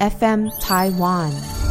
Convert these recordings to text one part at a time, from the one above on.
FM Taiwan。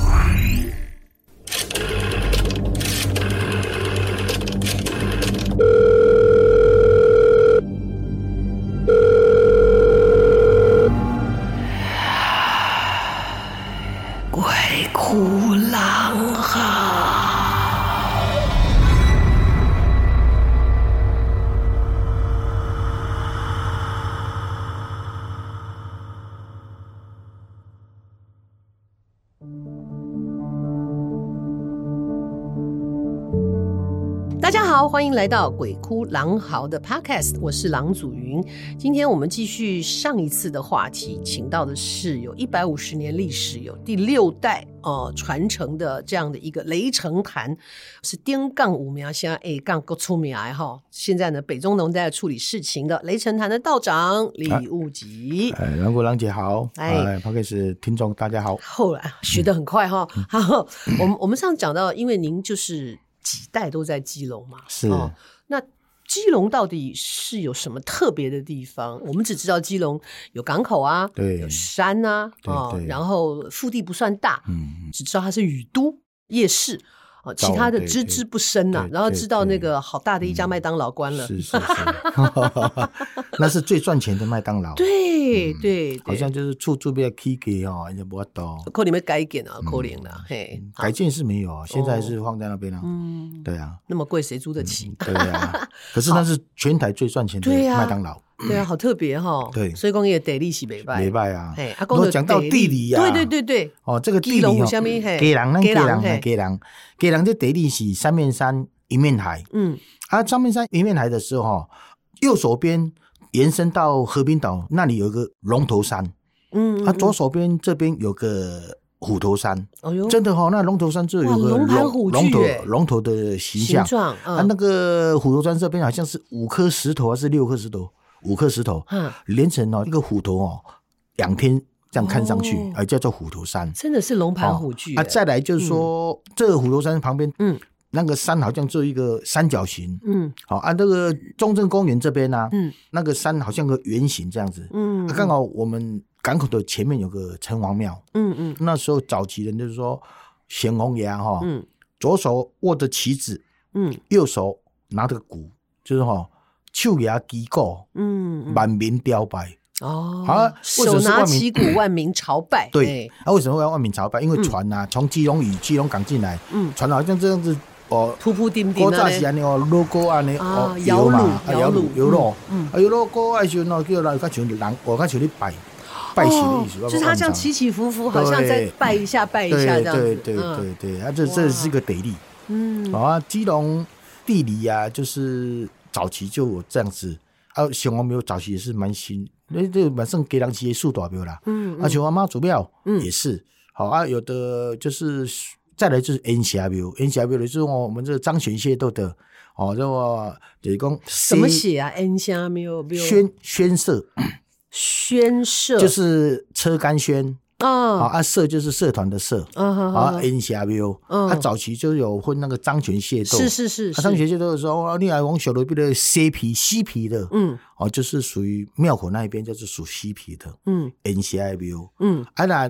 欢迎来到《鬼哭狼嚎》的 Podcast，我是郎祖云。今天我们继续上一次的话题，请到的是有一百五十年历史、有第六代呃传承的这样的一个雷城坛，是丁杠五苗现在哎杠够出名来哈。现在呢，北中农在处理事情的雷城坛的道长李悟吉。哎，郎国郎姐好，哎，Podcast 听众大家好。后来学得很快哈。嗯、好，我们我们上次讲到，因为您就是。几代都在基隆嘛？是。哦，那基隆到底是有什么特别的地方？我们只知道基隆有港口啊，对，有山啊，啊，哦，然后腹地不算大，嗯，只知道它是雨都夜市。哦，其他的知之不深呐，然后知道那个好大的一家麦当劳关了，是是是，那是最赚钱的麦当劳。对对，好像就是出租边起给哦，人家不多。可能没改建啊，可能啦，嘿，改建是没有啊，现在是放在那边了。嗯，对啊，那么贵谁租得起？对啊，可是那是全台最赚钱的麦当劳。对啊，好特别哈。对，所以讲也地理是没败，没败啊。哎，如果讲到地理呀，对对对对。哦，这个地理哦，给人那，给人呢，给人，给人这地理是三面山一面海。嗯，啊，三面山一面海的时候哈，右手边延伸到和平岛那里有一个龙头山。嗯，啊，左手边这边有个虎头山。哦哟，真的哈，那龙头山这有个龙龙头龙头的形象。啊，那个虎头山这边好像是五颗石头还是六颗石头？五颗石头，嗯，连成哦一个虎头哦，仰天这样看上去，而叫做虎头山，真的是龙盘虎踞。啊，再来就是说，这个虎头山旁边，嗯，那个山好像做一个三角形，嗯，好，啊，这个中正公园这边呢，嗯，那个山好像个圆形这样子，嗯，刚好我们港口的前面有个城隍庙，嗯嗯，那时候早期人就是说，显宏爷哈，嗯，左手握着旗子，嗯，右手拿着鼓，就是哈。手牙击鼓，嗯，万民朝拜哦。啊，手拿旗鼓，万民朝拜。对，啊，为什么要万民朝拜？因为船呐，从基隆屿、基隆港进来，嗯，船好像这样子哦，铺铺垫垫啊，是安尼哦，路过安尼哦，摇櫓，摇櫓，摇櫓，嗯，啊，摇櫓过来时候，叫人较像人，我较像你拜拜神的意思，就是他这样起起伏伏，好像在拜一下，拜一下这样子。对对对对，啊，这这是一个得力，嗯，啊，基隆地理呀，就是。早期就有这样子，啊，城隍庙早期也是蛮新，那这蛮算给人企业数大庙啦，嗯，啊，城隍妈祖庙也是，嗯、好啊，有的就是再来就是烟霞庙，烟霞庙的就是我们这个张玄谢都的，哦，这个就是讲什么写啊？烟霞庙宣宣社，宣社就是车干宣。哦，啊，社就是社团的社，啊，N 下 V 他早期就有混那个张权械斗，是是是，张权械斗的时候，另外往小路边的西皮西皮的，嗯，哦，就是属于庙口那一边，就是属西皮的，嗯，N 下 V，嗯，啊那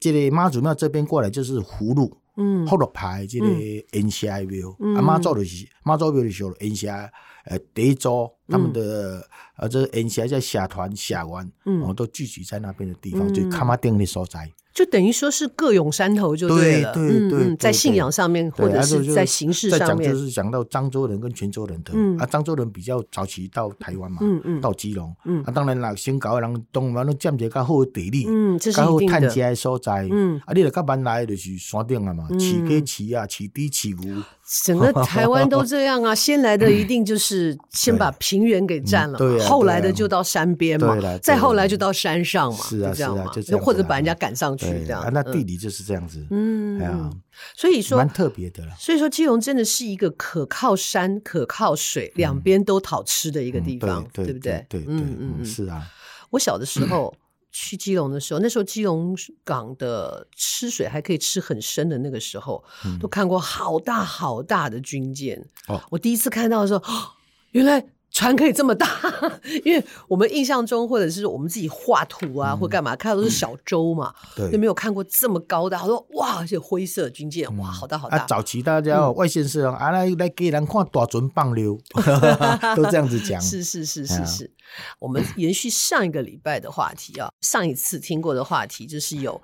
这里妈祖庙这边过来就是葫芦，嗯，福禄牌即个 N 下 V，啊妈祖就是妈祖庙的时候 N 下，呃，第一周他们的。啊，这 N 霞在社团、社员，嗯，都聚集在那边的地方，就卡马丁的所在，就等于说是各拥山头，就对了，对对，在信仰上面或者是在形式上面，就是讲到漳州人跟泉州人的，啊，漳州人比较早期到台湾嘛，嗯嗯，到基隆，嗯，啊，当然啦，先搞人东湾都占一个较好的地理，嗯，这是一定的，较好探家的所在，嗯，啊，你来较晚来就是山顶了嘛，起鸡起啊，起低起牛。整个台湾都这样啊，先来的一定就是先把平原给占了，后来的就到山边嘛，再后来就到山上嘛，是啊，是啊，就或者把人家赶上去这样。那地理就是这样子，嗯，所以说蛮特别的了。所以说基隆真的是一个可靠山、可靠水，两边都讨吃的一个地方，对不对？对，嗯嗯，是啊。我小的时候。去基隆的时候，那时候基隆港的吃水还可以吃很深的那个时候，都看过好大好大的军舰。哦，我第一次看到的时候，原来船可以这么大，因为我们印象中或者是我们自己画图啊，嗯、或干嘛看到都是小舟嘛，对，就没有看过这么高的。他说哇，而且灰色军舰，哇，好大好大。啊，早期大家外县市啊，来来给人看大船放流，都这样子讲。是是是是是，我们延续上一个礼拜的话题啊，上一次听过的话题就是有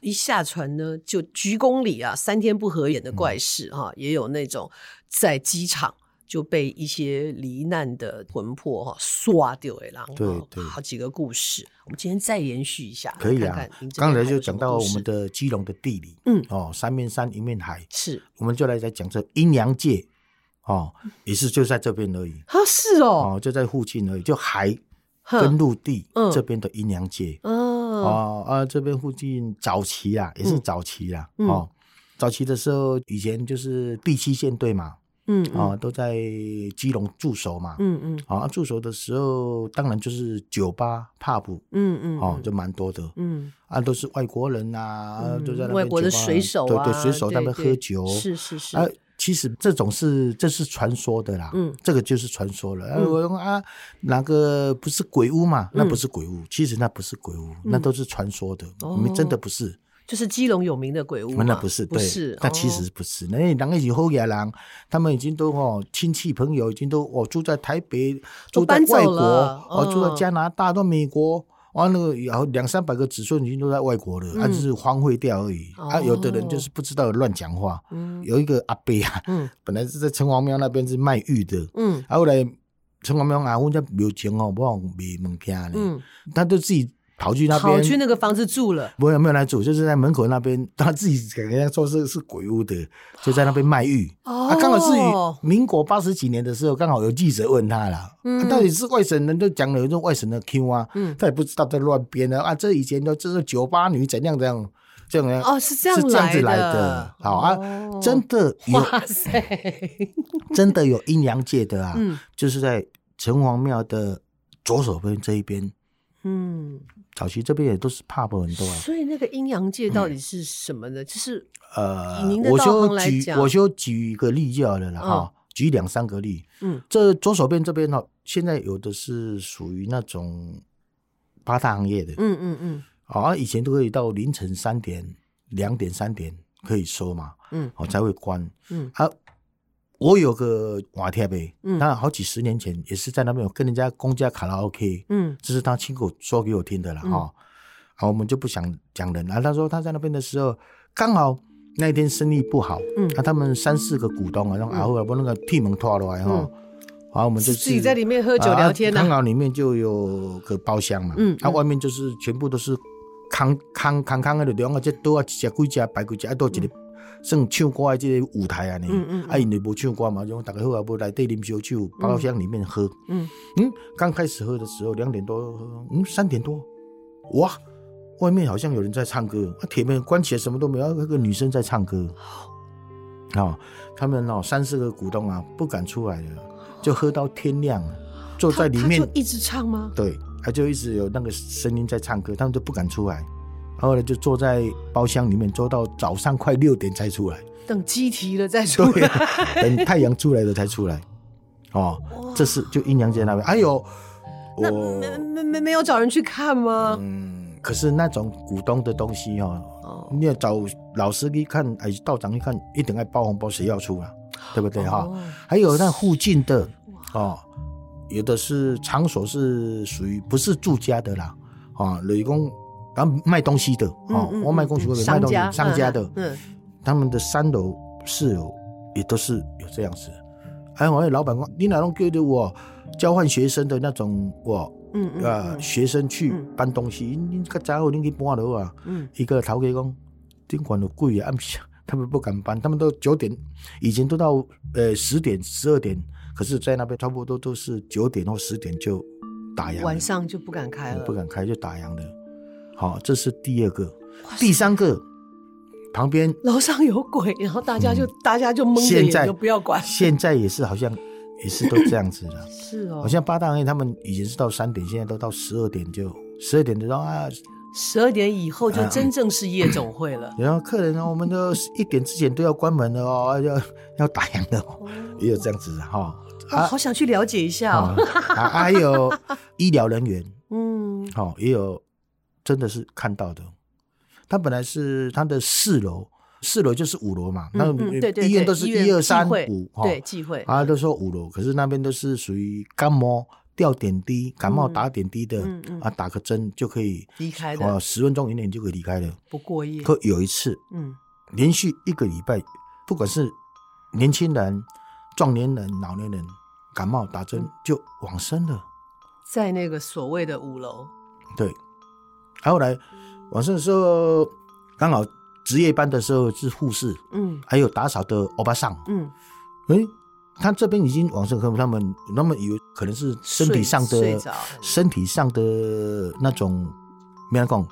一下船呢就鞠躬礼啊，三天不合眼的怪事哈，也有那种在机场。就被一些罹难的魂魄哈刷掉哎，然后对对，好几个故事，我们今天再延续一下，可以啊。刚才就讲到我们的基隆的地理，嗯。哦，三面山一面海，是，我们就来再讲这阴阳界哦，也是就在这边而已啊，是哦，哦就在附近而已，就海跟陆地这边的阴阳界，哦。啊这边附近早期啊，也是早期啦，哦，早期的时候以前就是第七舰队嘛。嗯，嗯。啊，都在基隆驻守嘛，嗯嗯，啊，驻守的时候，当然就是酒吧、pub，嗯嗯，哦，就蛮多的，嗯，啊，都是外国人啊，都在那边外国的水手啊，对对，水手那边喝酒，是是是，啊，其实这种是这是传说的啦，嗯，这个就是传说了，啊，我说啊，哪个不是鬼屋嘛？那不是鬼屋，其实那不是鬼屋，那都是传说的，你们真的不是。就是基隆有名的鬼屋，那不是，不是，那其实不是。那人一起后野人，他们已经都哦，亲戚朋友已经都哦住在台北，住在外国，哦住在加拿大，到美国，完了然后两三百个子孙已经都在外国了，还是荒废掉而已。啊，有的人就是不知道乱讲话。有一个阿伯啊，本来是在城隍庙那边是卖玉的，嗯，后来城隍庙阿公家没有钱哦，不让卖物件呢，他都自己。跑去那边，跑去那个房子住了。没有没有来住，就是在门口那边，他自己给人家说是是鬼屋的，就在那边卖玉。哦，啊，刚好是民国八十几年的时候，刚好有记者问他了，嗯，啊，到底是外省人都讲了有种外省的 Q 啊，嗯，他也不知道在乱编的啊。这以前都这是酒吧女怎样怎样这样哦，是这样是这样子来的。好啊，真的有，哇塞，真的有阴阳界的啊，嗯，就是在城隍庙的左手边这一边，嗯。早期这边也都是 pub 很多啊，所以那个阴阳界到底是什么呢？就是呃，我就举我就举一个例就好了啦哈，举两三个例。嗯，这左手边这边呢，现在有的是属于那种八大行业的，嗯嗯嗯，啊，以前都可以到凌晨三点、两点、三点可以收嘛，嗯，哦才会关，嗯。啊。我有个瓦贴呗，那好几十年前也是在那边有跟人家公家卡拉 OK，嗯，这是他亲口说给我听的了哈。好，我们就不想讲人了。他说他在那边的时候，刚好那一天生意不好，嗯，那他们三四个股东啊，然后然后把那个替门拖出来哈，好，我们就自己在里面喝酒聊天，刚好里面就有个包厢嘛，嗯，他外面就是全部都是康康康康的两个，这多啊几几只摆几只，还多几个。算唱歌的这个舞台啊，你，啊，因为无唱歌嘛，就大家好啊，无来对啉烧酒，包厢里面喝。嗯嗯，刚开始喝的时候两点多，嗯，三点多，哇，外面好像有人在唱歌，啊，铁门关起来，什么都没有，那个女生在唱歌。哦，他们哦三四个股东啊不敢出来了，就喝到天亮，坐在里面就一直唱吗？对，他就一直有那个声音在唱歌，他们就不敢出来。后呢就坐在包厢里面，坐到早上快六点才出来，等鸡啼了再出来，等太阳出来了才出来。哦，这是就阴阳界那边。哎呦，那没没没没有找人去看吗？嗯，可是那种股东的东西哦，你要找老师去看，哎，道长去看，一定要包红包，谁要出啊？对不对哈？还有那附近的哦，有的是场所是属于不是住家的啦，啊，雷公。然后卖东西的，哦，我卖东西会卖东西，商家的，嗯，他们的三楼、四楼也都是有这样子。还有我老板说，你哪能给的我交换学生的那种，我，嗯啊，学生去搬东西，你个家伙你去搬楼啊，嗯，一个头家讲，尽管的贵啊，他们不敢搬，他们都九点，以前都到呃十点、十二点，可是在那边差不多都是九点或十点就打烊，晚上就不敢开了，不敢开就打烊的。好，这是第二个，第三个，旁边楼上有鬼，然后大家就大家就蒙着眼，就不要管。现在也是好像 也是都这样子了，是哦。好像八大行业他们以前是到三点，现在都到十二点就十二点的时候啊，十二点以后就真正是夜总会了。然后客人呢，我们都一点之前都要关门了哦，要要打烊的，也有这样子哈。啊，我好想去了解一下哦。啊，还有医疗人员，嗯，好，也有真的是看到的。他本来是他的四楼，四楼就是五楼嘛。那医院都是一二三五，对，忌讳啊，都说五楼，可是那边都是属于感冒吊点滴，感冒打点滴的，啊，打个针就可以离开的，十分钟以内就可以离开了，不过夜。可有一次，嗯，连续一个礼拜，不管是年轻人、壮年人、老年人，感冒打针就往生了，在那个所谓的五楼。对，后来。晚上的时候，刚好值夜班的时候是护士，嗯，还有打扫的欧巴桑，嗯，哎、欸，他这边已经往生，可能他们他们以为可能是身体上的身体上的那种，没人讲，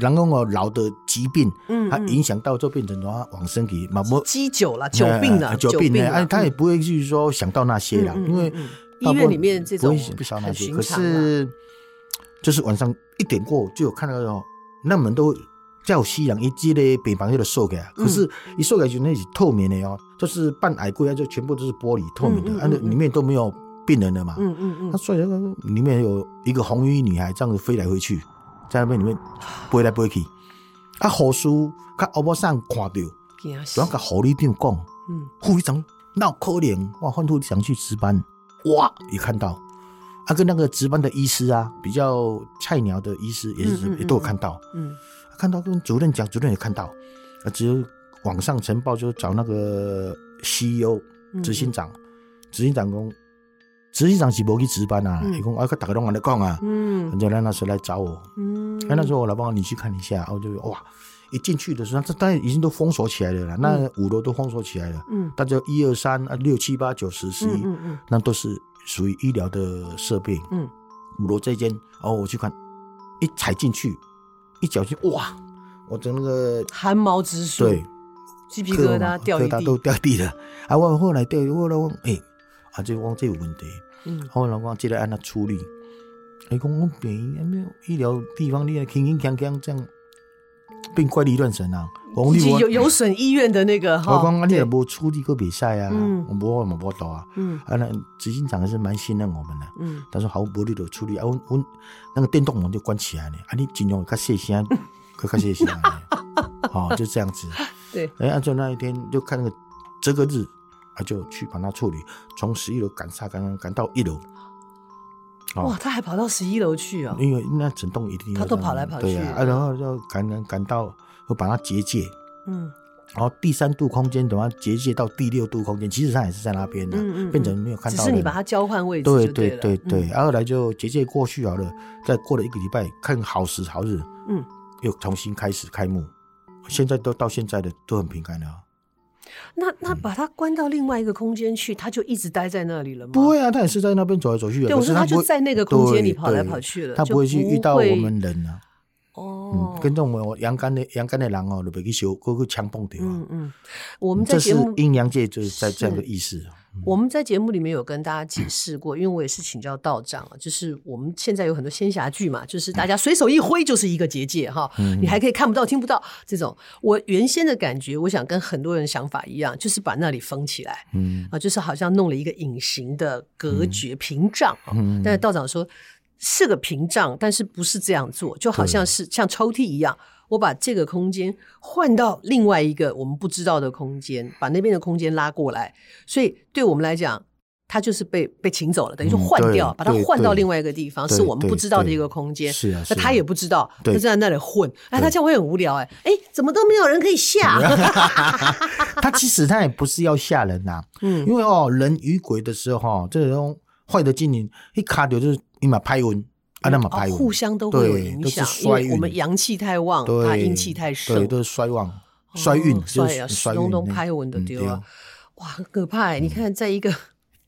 然后我老的疾病，嗯，他影响到就变成话往生体，嘛不积久了，久病了，久病了，哎，他也不会去说想到那些了，因为医院里面这种不晓得那些，可是就是晚上一点过就有看到哦。那门都叫夕阳一记的北房就的锁开，可是一锁开就那是透明的哦，就是半矮柜啊，就全部都是玻璃透明的，啊，那里面都没有病人的嘛。嗯嗯嗯。他说那个里面有一个红衣女孩这样子飞来飞去，在那边里面飞来飞去。啊，护士他欧巴桑看到，就要跟护理长讲，嗯，护理长那可怜，哇，换护理长去值班，哇，一看到。啊，跟那个值班的医师啊，比较菜鸟的医师也是也都有看到，嗯，看到跟主任讲，主任也看到，啊，只有网上晨报就找那个 CEO 执行长，执行长讲，执行长是不去值班啊，伊讲啊，佢大家拢安尼讲啊，嗯，就让那时候来找我，嗯，哎，那时候我老板你去看一下，我就哇，一进去的时候，这当然已经都封锁起来了啦，那五楼都封锁起来了，嗯，大家一二三啊，六七八九十十一，嗯嗯，那都是。属于医疗的设备，嗯，比如这间，哦，我去看，一踩进去，一脚就哇，我的那个汗毛直竖，对，鸡皮疙瘩掉一地，都掉地了。啊，我后来掉，后来我哎，啊，这我这有问题，嗯，后来我接着按他处理，哎，公共病院没有医疗地方，你还轻轻锵锵这样。变怪力乱神啊！有有损医院的那个 哈。我讲啊，你也无处理过比赛啊，我无我无到啊。嗯，啊那执行长还是蛮信任我们的。嗯，他说好，无你就处理啊。我我那个电动门就关起来了。啊，你尽量较细声，较较细声。好，就这样子。对。哎，按照那一天就看那个这个日，啊，就去帮他处理，从十一楼赶下赶赶到一楼。哇，他还跑到十一楼去啊！因为那整栋一定他都跑来跑去，对啊，然后就赶赶赶到，会把它结界，嗯，然后第三度空间等它结界到第六度空间，其实他也是在那边的，嗯嗯，变成没有看到，只是你把它交换位置，对对对对，然后后来就结界过去好了，再过了一个礼拜，看好时好日，嗯，又重新开始开幕，现在都到现在的都很平安了。那那把他关到另外一个空间去，他就一直待在那里了吗？不会啊，他也是在那边走来走去的。对，我说他就在那个空间里跑来跑去了，他不会去遇到我们人啊。哦，跟着我们阳干的阳干的人哦，就别去修，各个枪崩掉。嗯嗯，我们在节目阴阳界就是在这样的意思。我们在节目里面有跟大家解释过，因为我也是请教道长啊，就是我们现在有很多仙侠剧嘛，就是大家随手一挥就是一个结界哈，你还可以看不到、听不到这种。我原先的感觉，我想跟很多人想法一样，就是把那里封起来，嗯啊，就是好像弄了一个隐形的隔绝屏障。嗯，但是道长说是个屏障，但是不是这样做，就好像是像抽屉一样。我把这个空间换到另外一个我们不知道的空间，把那边的空间拉过来，所以对我们来讲，它就是被被请走了，等于说换掉，嗯、把它换到另外一个地方，是我们不知道的一个空间。是啊，那他也不知道，他就在那里混，哎，他这样会很无聊哎，哎，怎么都没有人可以吓？他其实他也不是要吓人呐、啊，嗯，因为哦，人与鬼的时候哈，这种坏的精灵一卡掉就是立马拍晕。啊，那么排互相都会有影响，因为我们阳气太旺，他阴气太盛，对，都是衰旺、衰运、衰啊，咚咚拍稳的丢啊，哇，很可怕！你看，在一个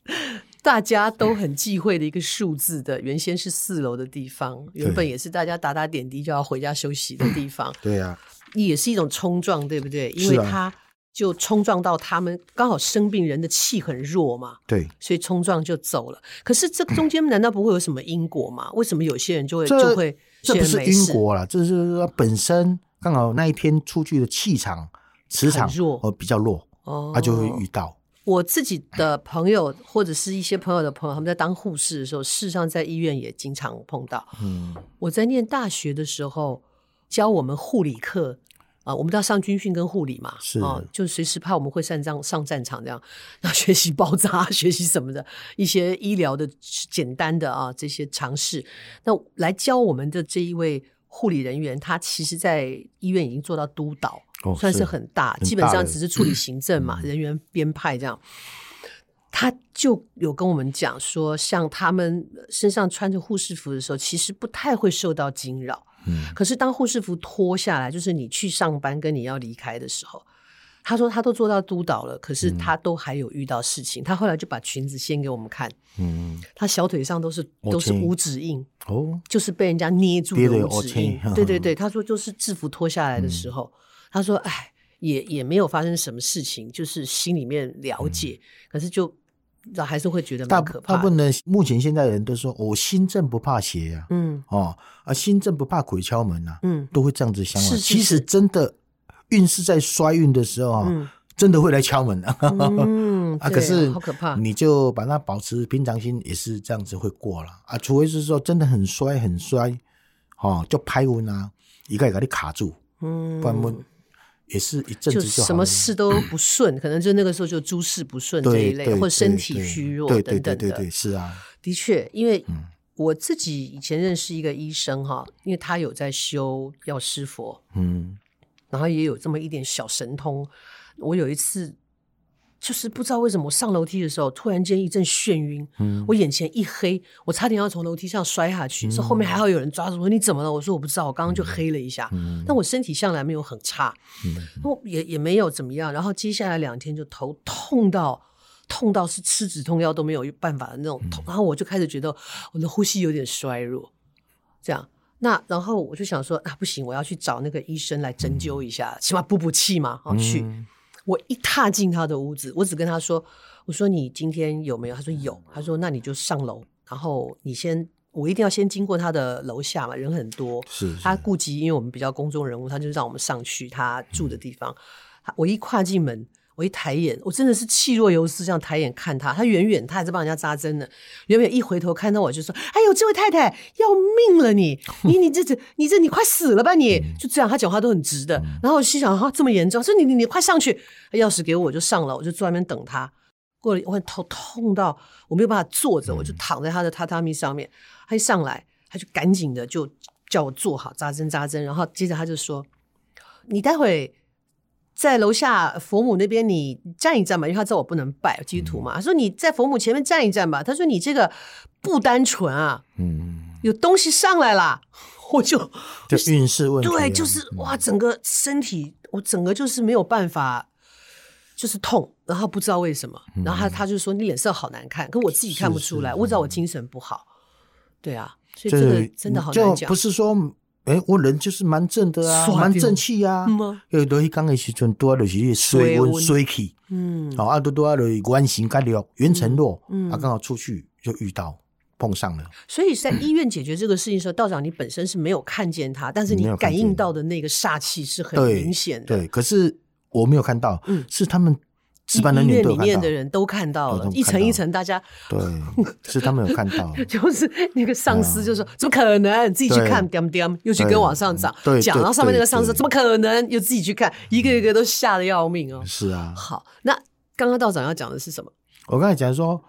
大家都很忌讳的一个数字的，原先是四楼的地方，原本也是大家打打点滴就要回家休息的地方，对。呀，也是一种冲撞，对不对？因为他。就冲撞到他们，刚好生病人的气很弱嘛，对，所以冲撞就走了。可是这中间难道不会有什么因果吗？为什么有些人就会就会？这不是因果了，这是本身刚好那一天出去的气场、磁场弱，哦比较弱，哦，他就会遇到。我自己的朋友或者是一些朋友的朋友，他们在当护士的时候，事实上在医院也经常碰到。嗯，我在念大学的时候教我们护理课啊，我们都要上军训跟护理嘛，是啊，就随时怕我们会上战上战场这样，要 学习包扎，学习什么的一些医疗的简单的啊这些常识。那来教我们的这一位护理人员，他其实在医院已经做到督导。哦、算是很大，基本上只是处理 行政嘛，嗯、人员编派这样。他就有跟我们讲说，像他们身上穿着护士服的时候，其实不太会受到惊扰。嗯，可是当护士服脱下来，就是你去上班跟你要离开的时候，他说他都做到督导了，可是他都还有遇到事情。嗯、他后来就把裙子掀给我们看，嗯，他小腿上都是都是五指印哦，就是被人家捏住的五指印。对对对，他说就是制服脱下来的时候。嗯他说：“哎，也也没有发生什么事情，就是心里面了解，嗯、可是就还是会觉得蛮可怕。大部分的目前现在的人都说，我、哦、心正不怕邪啊，嗯，哦，啊，心正不怕鬼敲门啊，嗯，都会这样子想。是，是，是，其实真的运势在衰运的时候啊，嗯、真的会来敲门的。嗯，啊，可是好可怕，你就把它保持平常心，也是这样子会过了啊。除非是说真的很衰很衰，哦，就拍运啊，一个一个的卡住，嗯，不然也是一阵子就，就什么事都不顺，可能就那个时候就诸事不顺这一类，或者身体虚弱等等的。对对对对对，是啊，的确，因为我自己以前认识一个医生哈，因为他有在修药师佛，嗯，然后也有这么一点小神通。我有一次。就是不知道为什么，我上楼梯的时候突然间一阵眩晕，嗯，我眼前一黑，我差点要从楼梯上摔下去。说、嗯、后面还好有人抓住我说，你怎么了？我说我不知道，我刚刚就黑了一下。嗯，但我身体向来没有很差，嗯，也也没有怎么样。然后接下来两天就头痛到痛到是吃止痛药都没有办法的那种痛。然后我就开始觉得我的呼吸有点衰弱，这样。那然后我就想说啊，不行，我要去找那个医生来针灸一下，起码补补气嘛。啊，去。我一踏进他的屋子，我只跟他说：“我说你今天有没有？”他说有。他说：“那你就上楼，然后你先，我一定要先经过他的楼下嘛，人很多。是，是他顾及，因为我们比较公众人物，他就让我们上去他住的地方。嗯、我一跨进门。”我一抬眼，我真的是气若游丝，这样抬眼看他。他远远，他还在帮人家扎针呢。远远一回头看到我，就说：“哎呦，这位太太要命了你！你你这这你这你快死了吧你！”就这样，他讲话都很直的。然后我心想：“哈，这么严重？说你你你快上去！”钥匙给我，我就上了，我就坐在那边等他。过了，我头痛到我没有办法坐着，我就躺在他的榻榻米上面。他一上来，他就赶紧的就叫我坐好，扎针扎针。然后接着他就说：“你待会。”在楼下佛母那边，你站一站吧，因为他知道我不能拜基督徒嘛。他说你在佛母前面站一站吧。他说你这个不单纯啊，嗯，有东西上来了，我就就运势问题，对，就是哇，整个身体我整个就是没有办法，就是痛，然后不知道为什么，然后他他就说你脸色好难看，可我自己看不出来，我知道我精神不好，对啊，所以这个真的好难讲，不是说。哎，我人就是蛮正的啊，蛮正气啊。有东西刚的时阵多就是水温水气，嗯，好啊，多多啊，就是元神较弱，元辰弱，嗯，啊，刚好出去就遇到碰上了。所以在医院解决这个事情的时候，道长你本身是没有看见他，但是你感应到的那个煞气是很明显的。对，可是我没有看到，嗯，是他们。医院里面的人都看到了，一层一层，大家对，是他们有看到，就是那个上司就说：“怎么可能？自己去看，点点又去跟往上涨讲。”然后上面那个上司怎么可能又自己去看？一个一个都吓得要命哦。是啊，好，那刚刚道长要讲的是什么？我刚才讲说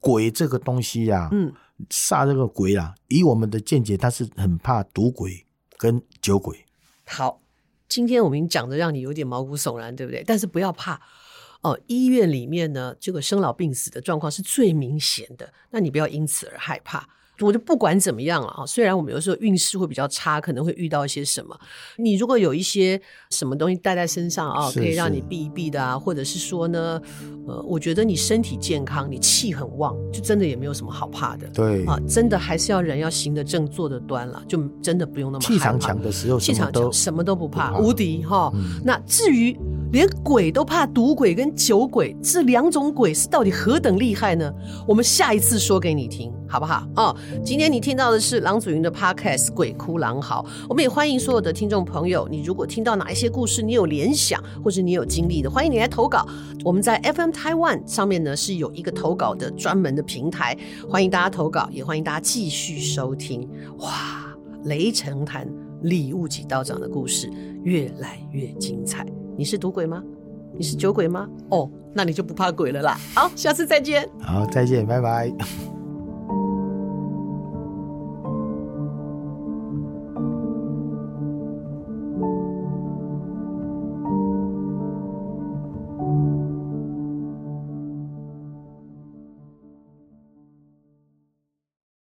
鬼这个东西呀，嗯，煞这个鬼啊，以我们的见解，他是很怕赌鬼跟酒鬼。好，今天我们讲的让你有点毛骨悚然，对不对？但是不要怕。哦，医院里面呢，这个生老病死的状况是最明显的，那你不要因此而害怕。我就不管怎么样了啊，虽然我们有时候运势会比较差，可能会遇到一些什么。你如果有一些什么东西带在身上啊，可以让你避一避的啊，或者是说呢，呃，我觉得你身体健康，你气很旺，就真的也没有什么好怕的。对啊，真的还是要人要行得正，坐得端了，就真的不用那么。气场强的时候，气场强，什么都不怕，无敌哈。那至于。连鬼都怕赌鬼跟酒鬼，这两种鬼是到底何等厉害呢？我们下一次说给你听，好不好？哦，今天你听到的是郎祖云的 Podcast《鬼哭狼嚎》，我们也欢迎所有的听众朋友，你如果听到哪一些故事，你有联想或者你有经历的，欢迎你来投稿。我们在 FM Taiwan 上面呢是有一个投稿的专门的平台，欢迎大家投稿，也欢迎大家继续收听。哇，雷城坛李悟级道长的故事越来越精彩。你是赌鬼吗？你是酒鬼吗？哦，那你就不怕鬼了啦。好，下次再见。好，再见，拜拜。